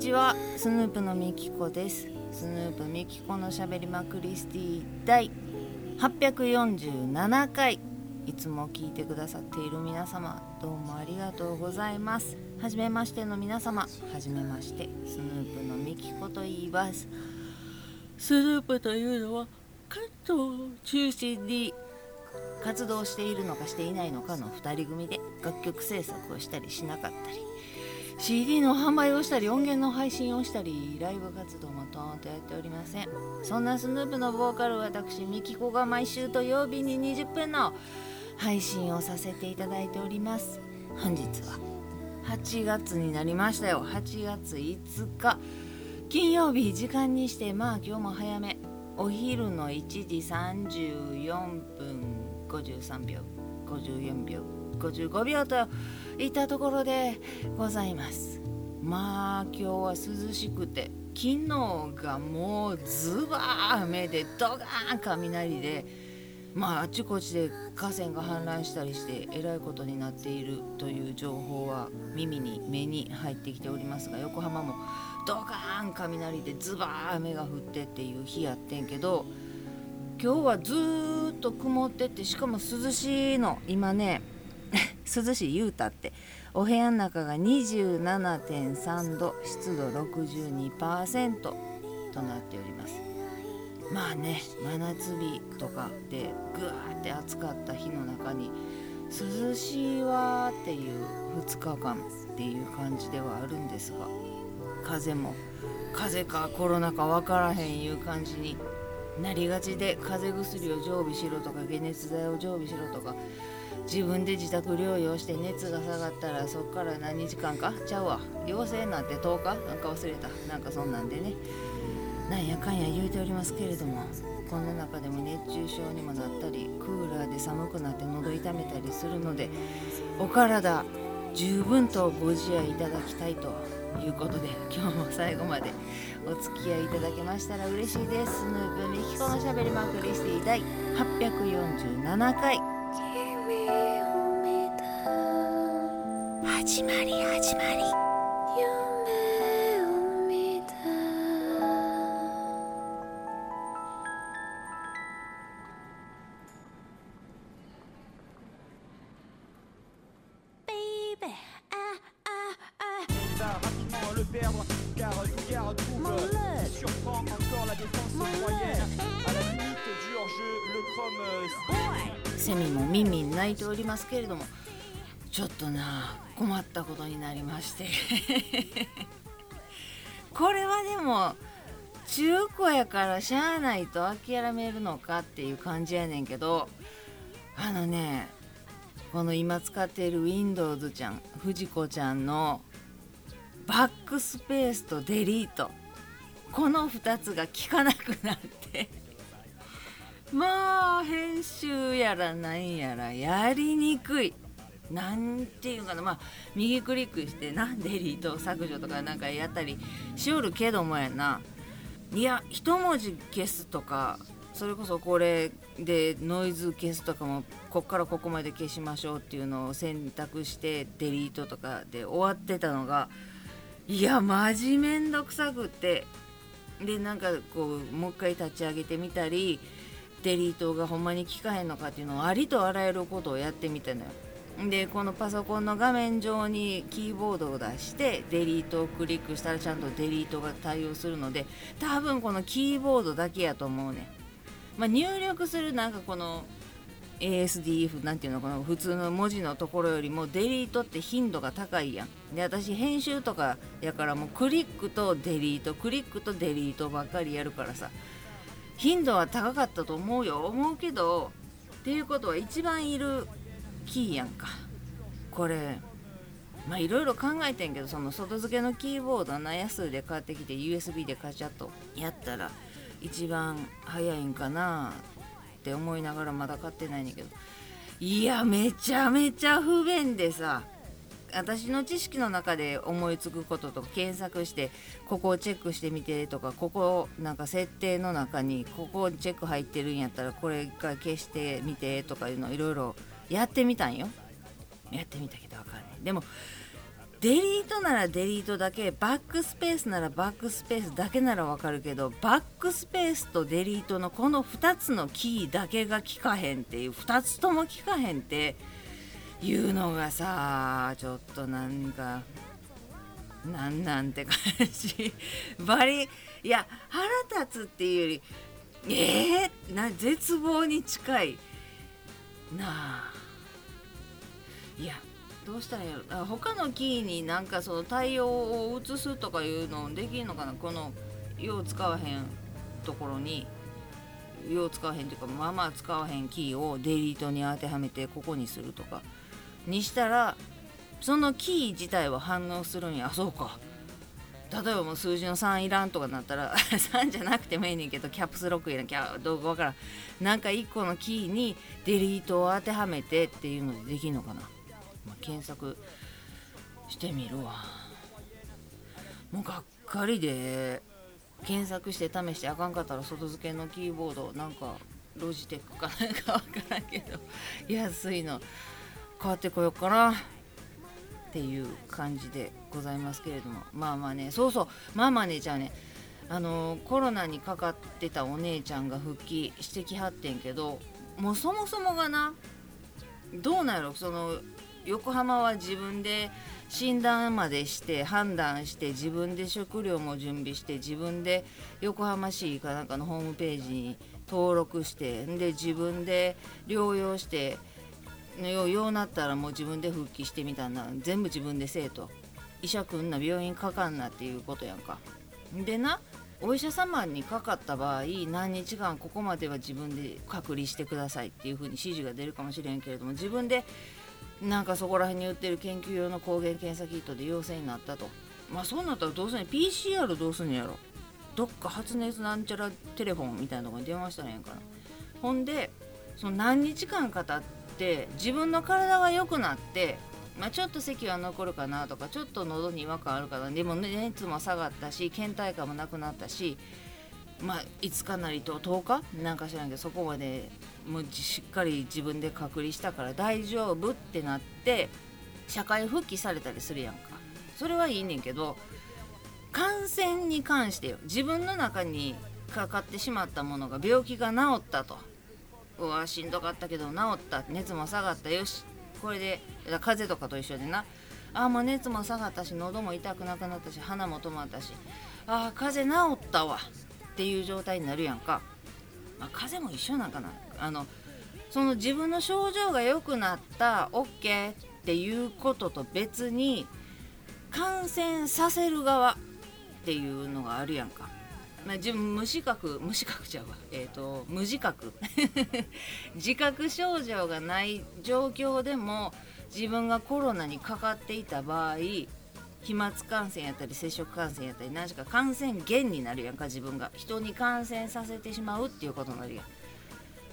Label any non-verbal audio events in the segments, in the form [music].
ちは。スヌープのみきこです。スヌープみきこのしゃべりまクリスティ第847回。いつも聞いてくださっている皆様どうもありがとうございます。はじめましての皆様はじめましてスヌープのみきこと言います。スヌープというのは関東中心に活動しているのかしていないのかの2人組で楽曲制作をしたりしなかったり CD の販売をしたり音源の配信をしたりライブ活動もトーンとやっておりません。そんなスヌープのボーカル私ミキコが毎週土曜日に20分の配信をさせていただいております。本日は8月になりましたよ。8月5日。金曜日時間にしてまあ今日も早め。お昼の1時34分53秒。54秒。55秒といたところでございます。まあ今日は涼しくて昨日がもうズバー雨でドガーン雷でまああちこちで河川が氾濫したりしてえらいことになっているという情報は耳に目に入ってきておりますが横浜もドカーン雷でズバー雨が降ってっていう日やってんけど今日はずっと曇っててしかも涼しいの今ね。[laughs] 涼しい言うたって。お部屋の中が27.3度湿度62%となっております。まあね真夏日とかでぐわーって暑かった日の中に涼しいわーっていう2日間っていう感じではあるんですが風も風かコロナか分からへんいう感じになりがちで風邪薬を常備しろとか解熱剤を常備しろとか自分で自宅療養して熱が下がったらそっから何日間か？ちゃうわ。陽性になって10日？なんか忘れた。なんかそんなんでね。なんやかんや言うておりますけれどもこの中でも熱中症にもなったりクーラーで寒くなって喉痛めたりするのでお体十分とご自愛いただきたいということで今日も最後までお付き合いいただけましたら嬉しいです。スヌープミキコのしゃべりまくりスティ第847回。始まり始まりセミもミンミン鳴いておりますけれどもちょっとな困ったことになりまして。[laughs] これはでも中古やからしゃあないと諦めるのかっていう感じやねんけどあのねこの今使っている Windows ちゃん藤子ちゃんのバックスペースとデリートこの2つが効かなくなって。まあ編集やらなんやらやりにくい。なんていうかな。まあ右クリックしてなデリート削除とかなんかやったりしおるけどもやな。いや一文字消すとかそれこそこれでノイズ消すとかもこっからここまで消しましょうっていうのを選択してデリートとかで終わってたのがいやマジめんどくさくって。でなんかこうもう一回立ち上げてみたりデリートがほんまに効かへんのかっていうのをありとあらゆることをやってみたのよ。でこのパソコンの画面上にキーボードを出してデリートをクリックしたらちゃんとデリートが対応するので多分このキーボードだけやと思うね、まあ、入力するなんかこの ASDF なんていうのかな普通の文字のところよりもデリートって頻度が高いやん。で私編集とかやからもうクリックとデリートクリックとデリートばっかりやるからさ。頻度は高かったと思うよ。思うけどっていうことは一番いるキーやんか。これまあいろいろ考えてんけどその外付けのキーボードな安で買ってきて USB でカチャッとやったら一番早いんかなって思いながらまだ買ってないねんけど。いやめちゃめちゃ不便でさ。私の知識の中で思いつくこととか検索してここをチェックしてみてとかここなんか設定の中にここチェック入ってるんやったらこれが消してみてとかいうのいろいろやってみたんよ。やってみたけどわかんない。でもデリートならデリートだけバックスペースならバックスペースだけならわかるけどバックスペースとデリートのこの2つのキーだけが効かへんっていう2つとも効かへんっていうのがさちょっとなんかなんなんて感じ。[laughs] バリいや腹立つっていうよりえー、な絶望に近い。なあ。いやどうしたらいいやろ？他のキーになんかその対応を移すとかいうのできんのかな？このよう使わへんところに。よう使わへんっていうかまあまあ使わへんキーをデリートに当てはめてここにするとか。にしたらそのキー自体は反応するんや。そうか。例えばもう数字の3いらんとかなったら [laughs] 3じゃなくてもいいねんけどキャプスロックいらん。キャどうかわからん。なんか1個のキーにデリートを当てはめてっていうのでできんのかな、まあ、検索してみるわ。もうがっかりで検索して試してあかんかったら外付けのキーボードなんかロジテックかなんかわからんけど安いの。買ってこようかな。っていう感じでございますけれども。まあまあねそうそう。まあまあねじゃあねあのコロナにかかってたお姉ちゃんが復帰してきはってんけどもうそもそもがなどうなんやろ？その横浜は自分で診断までして判断して自分で食料も準備して自分で横浜市かなんかのホームページに登録してで自分で療養してよようなったらもう自分で復帰してみたんな全部自分でせえと。医者来んな病院かかんなっていうことやんか。でなお医者様にかかった場合何日間ここまでは自分で隔離してくださいっていう風に指示が出るかもしれんけれども自分でなんかそこら辺に売ってる研究用の抗原検査キットで陽性になったと。まあそうなったらどうすんねん PCR どうすんのやろ？どっか発熱なんちゃらテレフォンみたいなとこに電話したらええんかな。ほんでその何日間か経って自分の体が良くなってまあ、ちょっと咳は残るかなとかちょっと喉に違和感あるかな。でも熱も下がったし倦怠感もなくなったしまあ5日なりと10日？なんか知らんけどそこまでもうしっかり自分で隔離したから大丈夫ってなって社会復帰されたりするやんか。それはいいねんけど感染に関してよ。自分の中にかかってしまったものが病気が治ったと。うわしんどかったけど治った。熱も下がったよし。これで風邪とかと一緒でな。あもう熱も下がったし喉も痛くなくなったし鼻も止まったし。あ風邪治ったわ。っていう状態になるやんか、まあ、風邪も一緒なんかな。あのその自分の症状が良くなった OK っていうことと別に感染させる側っていうのがあるやんか。まあ、自分無資格無資格ちゃうわ。えっ、ー、と無自覚。[laughs] 自覚症状がない状況でも自分がコロナにかかっていた場合飛沫感染やったり接触感染やったり何しか感染源になるやんか自分が。人に感染させてしまうっていうことになるやん。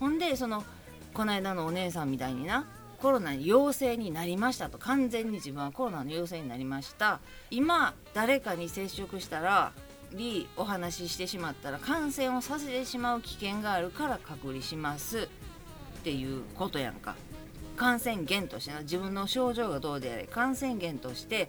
ほんでそのこの間のお姉さんみたいになコロナに陽性になりましたと。完全に自分はコロナの陽性になりました。今誰かに接触したらりお話ししてしまったら感染をさせてしまう危険があるから隔離します。っていうことやんか。感染源としてな。自分の症状がどうであれ。感染源として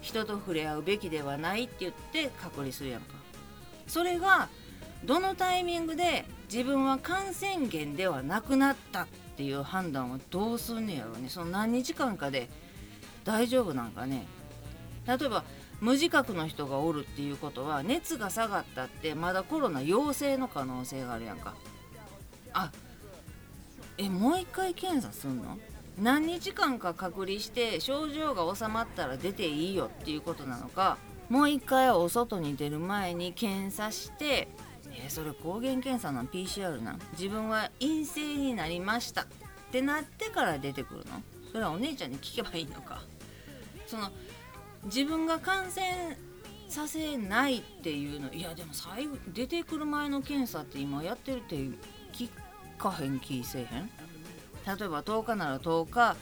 人と触れ合うべきではないって言って隔離するやんか。それがどのタイミングで自分は感染源ではなくなったっていう判断はどうすんねやろうね。その何日間かで大丈夫なんかね。例えば無自覚の人がおるっていうことは熱が下がったってまだコロナ陽性の可能性があるやんか。あえもう一回検査すんの？何日間か隔離して症状が治まったら出ていいよっていうことなのかもう一回お外に出る前に検査してえー、それ抗原検査なん？PCR なん？自分は陰性になりましたってなってから出てくるの？それはお姉ちゃんに聞けばいいのか。その自分が感染させないっていうのいやでも最後出てくる前の検査って今やってるって聞かへん気せえへん？例えば10日なら10日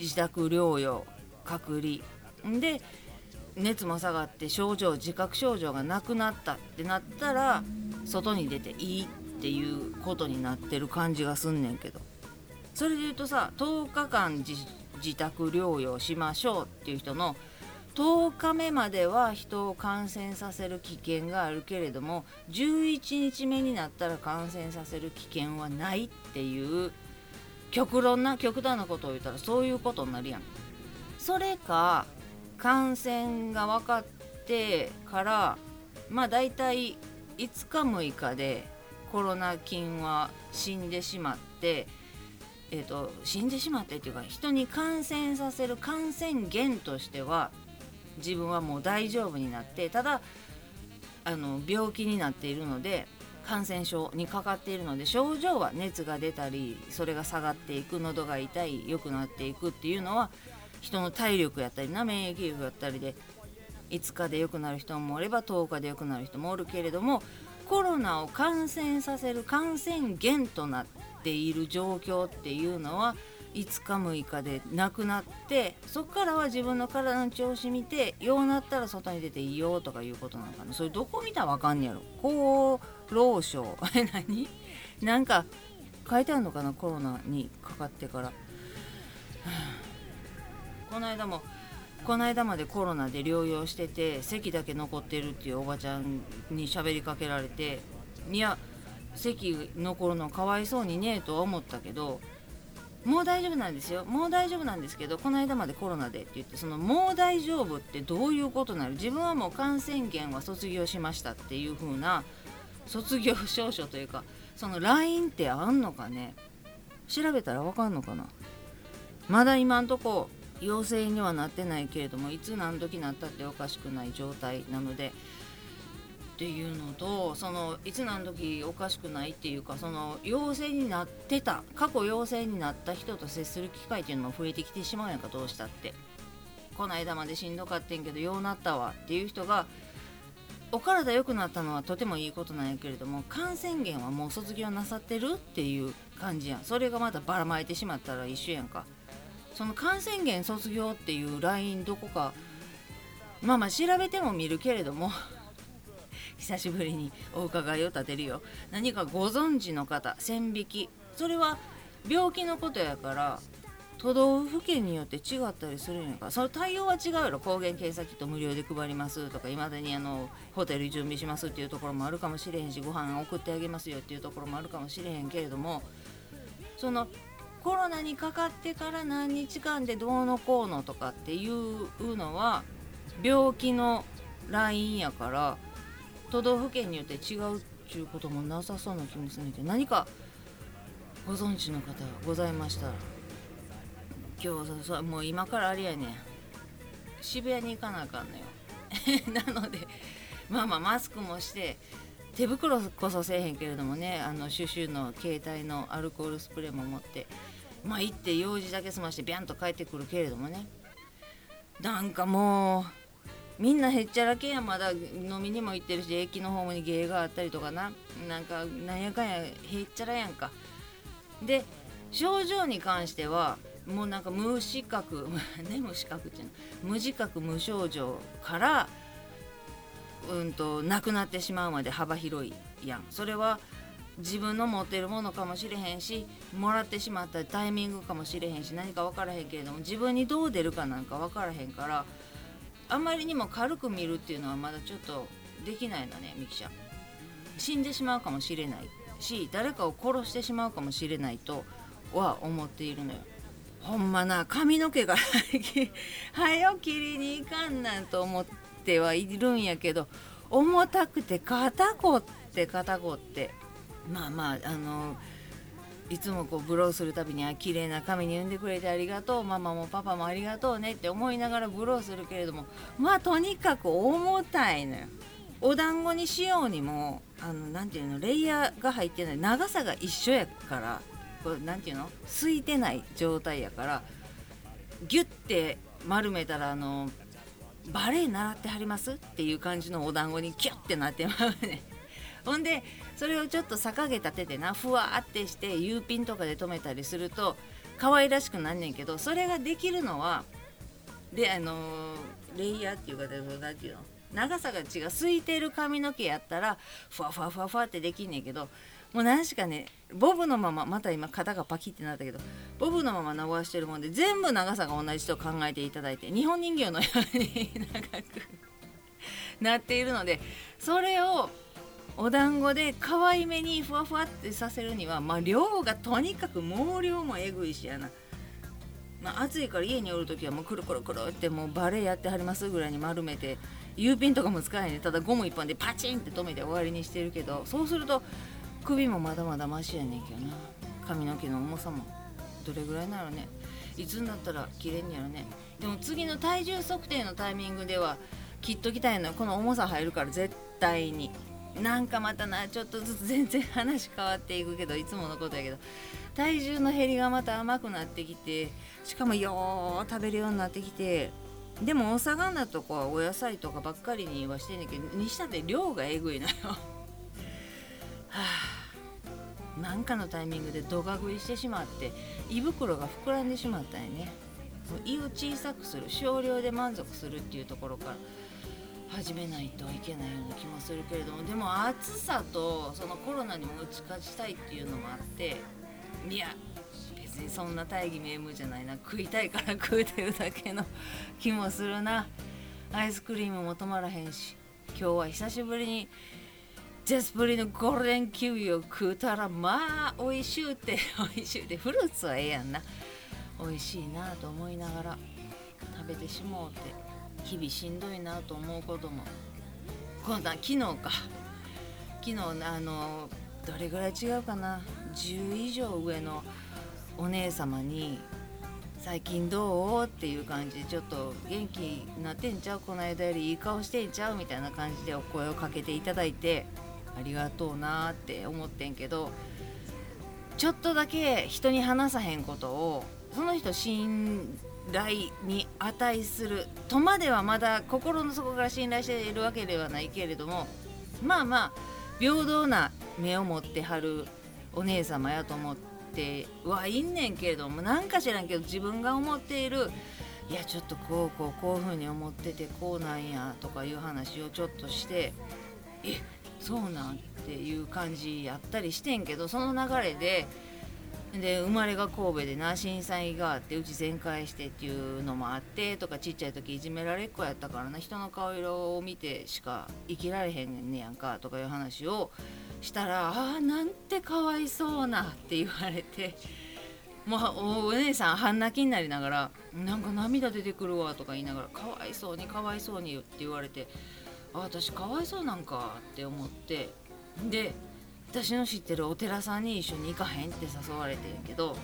自宅療養隔離。で熱も下がって症状自覚症状がなくなったってなったら外に出ていいっていうことになってる感じがすんねんけど。それで言うとさ10日間自宅療養しましょうっていう人の10日目までは人を感染させる危険があるけれども11日目になったら感染させる危険はないっていう極論な極端なことを言ったらそういうことになるやん。それか感染が分かってからまあ大体5日6日でコロナ菌は死んでしまってえーと、死んでしまってっていうか人に感染させる感染源としては自分はもう大丈夫になってただあの病気になっているので感染症にかかっているので症状は熱が出たりそれが下がっていく喉が痛い良くなっていくっていうのは人の体力やったりな免疫力やったりで5日で良くなる人もおれば10日で良くなる人もおるけれどもコロナを感染させる感染源となっている状況っていうのは5日6日でなくなってそこからは自分の体の調子見てようなったら外に出ていいよとかいうことなのかな。それどこ見たらわかんねやろ。厚労省 [laughs] え何？なんか書いてあるのかな？コロナにかかってから。[sighs] この間もこの間までコロナで療養してて席だけ残ってるっていうおばちゃんに喋りかけられていや席残るのかわいそうにねえとは思ったけどもう大丈夫なんですよ。もう大丈夫なんですけどこの間までコロナでって言ってそのもう大丈夫ってどういうことなの？自分はもう感染源は卒業しましたっていう風な卒業証書というかその LINE ってあんのかね？調べたらわかんのかな？まだ今んとこ陽性にはなってないけれどもいつ何時なったっておかしくない状態なのでっていうのとそのいつ何時おかしくないっていうかその陽性になってた過去陽性になった人と接する機会っていうのも増えてきてしまうやんかどうしたって。この間までしんどかってんけどようなったわっていう人がお体良くなったのはとてもいいことなんやけれども感染源はもう卒業なさってるっていう感じやん。それがまたばらまいてしまったら一緒やんか。その感染源卒業っていうラインどこかまあまあ調べても見るけれども久しぶりにお伺いを立てるよ。何かご存知の方線引き。それは病気のことやから都道府県によって違ったりするんやか。らその対応は違うやろ。抗原検査キット無料で配りますとかいまだにあのホテル準備しますっていうところもあるかもしれへんしご飯送ってあげますよっていうところもあるかもしれへんけれどもそのコロナにかかってから何日間でどうのこうのとかっていうのは病気のラインやから都道府県によって違うっちゅうこともなさそうな気もするんだけど何かご存知の方ございましたら今日そもう今からあれやね渋谷に行かなあかんのよ。[laughs] なのでまあまあマスクもして手袋こそせえへんけれどもねあのシュシュの携帯のアルコールスプレーも持ってまあ行って用事だけ済ましてビャンと帰ってくるけれどもね。なんかもうみんなへっちゃらけやまだ飲みにも行ってるし駅のホームに芸があったりとかな。なんかなんやかんやへっちゃらやんか。で症状に関してはもうなんか無資格 [laughs] ね無資格っていうの？無自覚無症状からうんとなくなってしまうまで幅広いやん。それは自分の持ってるものかもしれへんしもらってしまったタイミングかもしれへんし何か分からへんけれども自分にどう出るかなんか分からへんからあまりにも軽く見るっていうのはまだちょっとできないのねミキちゃん。死んでしまうかもしれないし誰かを殺してしまうかもしれないとは思っているのよ。ほんまな髪の毛が [laughs] 早切りにいかんなんと思ってはいるんやけど重たくて肩こって肩こって。まあまああのいつもこうブローするたびにあ綺麗な髪に産んでくれてありがとうママもパパもありがとうねって思いながらブローするけれどもまあとにかく重たいのよ。お団子にしようにもあのなていうのレイヤーが入ってない長さが一緒やからこれなていうの空いてない状態やからギュッて丸めたらあのバレエ習ってはります？っていう感じのお団子にキュッてなってまうねほんでそれをちょっと逆毛立ててなふわってして U ピンとかで留めたりすると可愛らしくなんねんけどそれができるのはであのレイヤーっていうか何ていうの長さが違う空いてる髪の毛やったらふわふわふわふわってできんねんけどもう何しかねボブのまままた今肩がパキってなったけどボブのまま伸ばしてるもんで全部長さが同じと考えていただいて日本人形のように長く [laughs] なっているのでそれをお団子で可愛めにふわふわってさせるにはまあ量がとにかく毛量もえぐいしやな。まあ、暑いから家におる時はもうくるくるくるってもうバレエやってはりますぐらいに丸めて U ピンとかも使えないねただゴム一本でパチンって止めて終わりにしてるけどそうすると首もまだまだマシやねんけどな。髪の毛の重さもどれぐらいなのね。いつになったら切れんやろね。でも次の体重測定のタイミングでは切っときたいのよ。この重さ入るから絶対に。なんかまたなちょっとずつ全然話変わっていくけどいつものことやけど体重の減りがまた甘くなってきてしかもよー食べるようになってきてでもお魚とかお野菜とかばっかりにはしてんねんけどにしたって量がえぐいのよ。はあ。なんかのタイミングでどが食いしてしまって胃袋が膨らんでしまったんやね。胃を小さくする少量で満足するっていうところから始めないといけないような気もするけれどもでも暑さとそのコロナにも打ち勝ちたいっていうのもあっていや別にそんな大義名分じゃないな。食いたいから食うてるだけの気もするな。アイスクリームも止まらへんし。今日は久しぶりにジェスプリのゴールデンキウイを食うたらまあ美味しゅうて [laughs] 美味しゅうてフルーツはええやんな。美味しいなと思いながら食べてしもうて。日々しんどいなと思うことも。今度は昨日か。昨日あのどれぐらい違うかな。10以上上のお姉様に「最近どう?」っていう感じでちょっと元気になってんちゃう？この間よりいい顔してんちゃう？みたいな感じでお声をかけていただいてありがとうなって思ってんけどちょっとだけ人に話さへんことをその人信頼に値する。とまではまだ心の底から信頼しているわけではないけれどもまあまあ平等な目を持ってはるお姉様やと思ってはいんねんけれどもなんか知らんけど自分が思っているいやちょっとこうこうこういうふうに思っててこうなんやとかいう話をちょっとしてえそうなんっていう感じやったりしてんけどその流れでで生まれが神戸でな震災があってうち全壊してっていうのもあってとかちっちゃい時いじめられっ子やったからな人の顔色を見てしか生きられへんねやんかとかいう話をしたら「ああなんてかわいそうな」って言われて [laughs] もうお姉さん半泣きになりながら「なんか涙出てくるわ」とか言いながら「かわいそうにかわいそうに」って言われて「あ私かわいそうなんか」って思ってで私の知ってるお寺さんに一緒に行かへんって誘われてんけど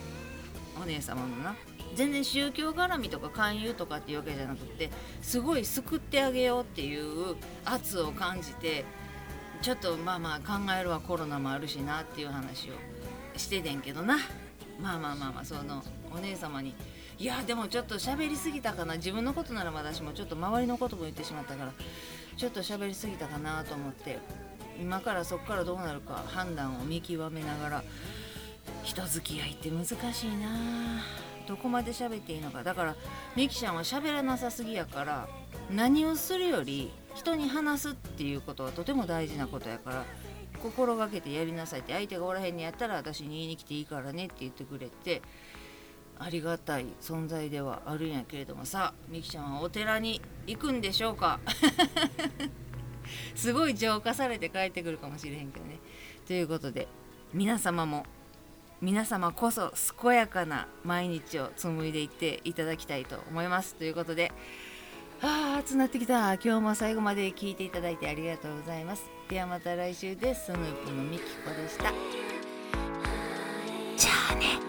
お姉様のな。全然宗教絡みとか勧誘とかっていうわけじゃなくてすごい救ってあげようっていう圧を感じてちょっとまあまあ考えるわコロナもあるしなっていう話をしててんけどな。まあまあまあまあそのお姉様にいやでもちょっと喋りすぎたかな。自分のことなら私もちょっと周りのことも言ってしまったからちょっと喋りすぎたかなと思って。今からそこからどうなるか判断を見極めながら人付き合いって難しいな。どこまで喋っていいのか。だからみきちゃんは喋らなさすぎやから何をするより人に話すっていうことはとても大事なことやから心がけてやりなさいって相手がおらへんにやったら私に言いに来ていいからねって言ってくれてありがたい存在ではあるんやけれどもさみきちゃんはお寺に行くんでしょうか？[laughs] すごい浄化されて帰ってくるかもしれへんけどね。ということで皆様も皆様こそ健やかな毎日を紡いでいっていただきたいと思います。ということでああ暑なってきた。今日も最後まで聞いていただいてありがとうございます。ではまた来週です。スヌープのみきこでした。じゃあね。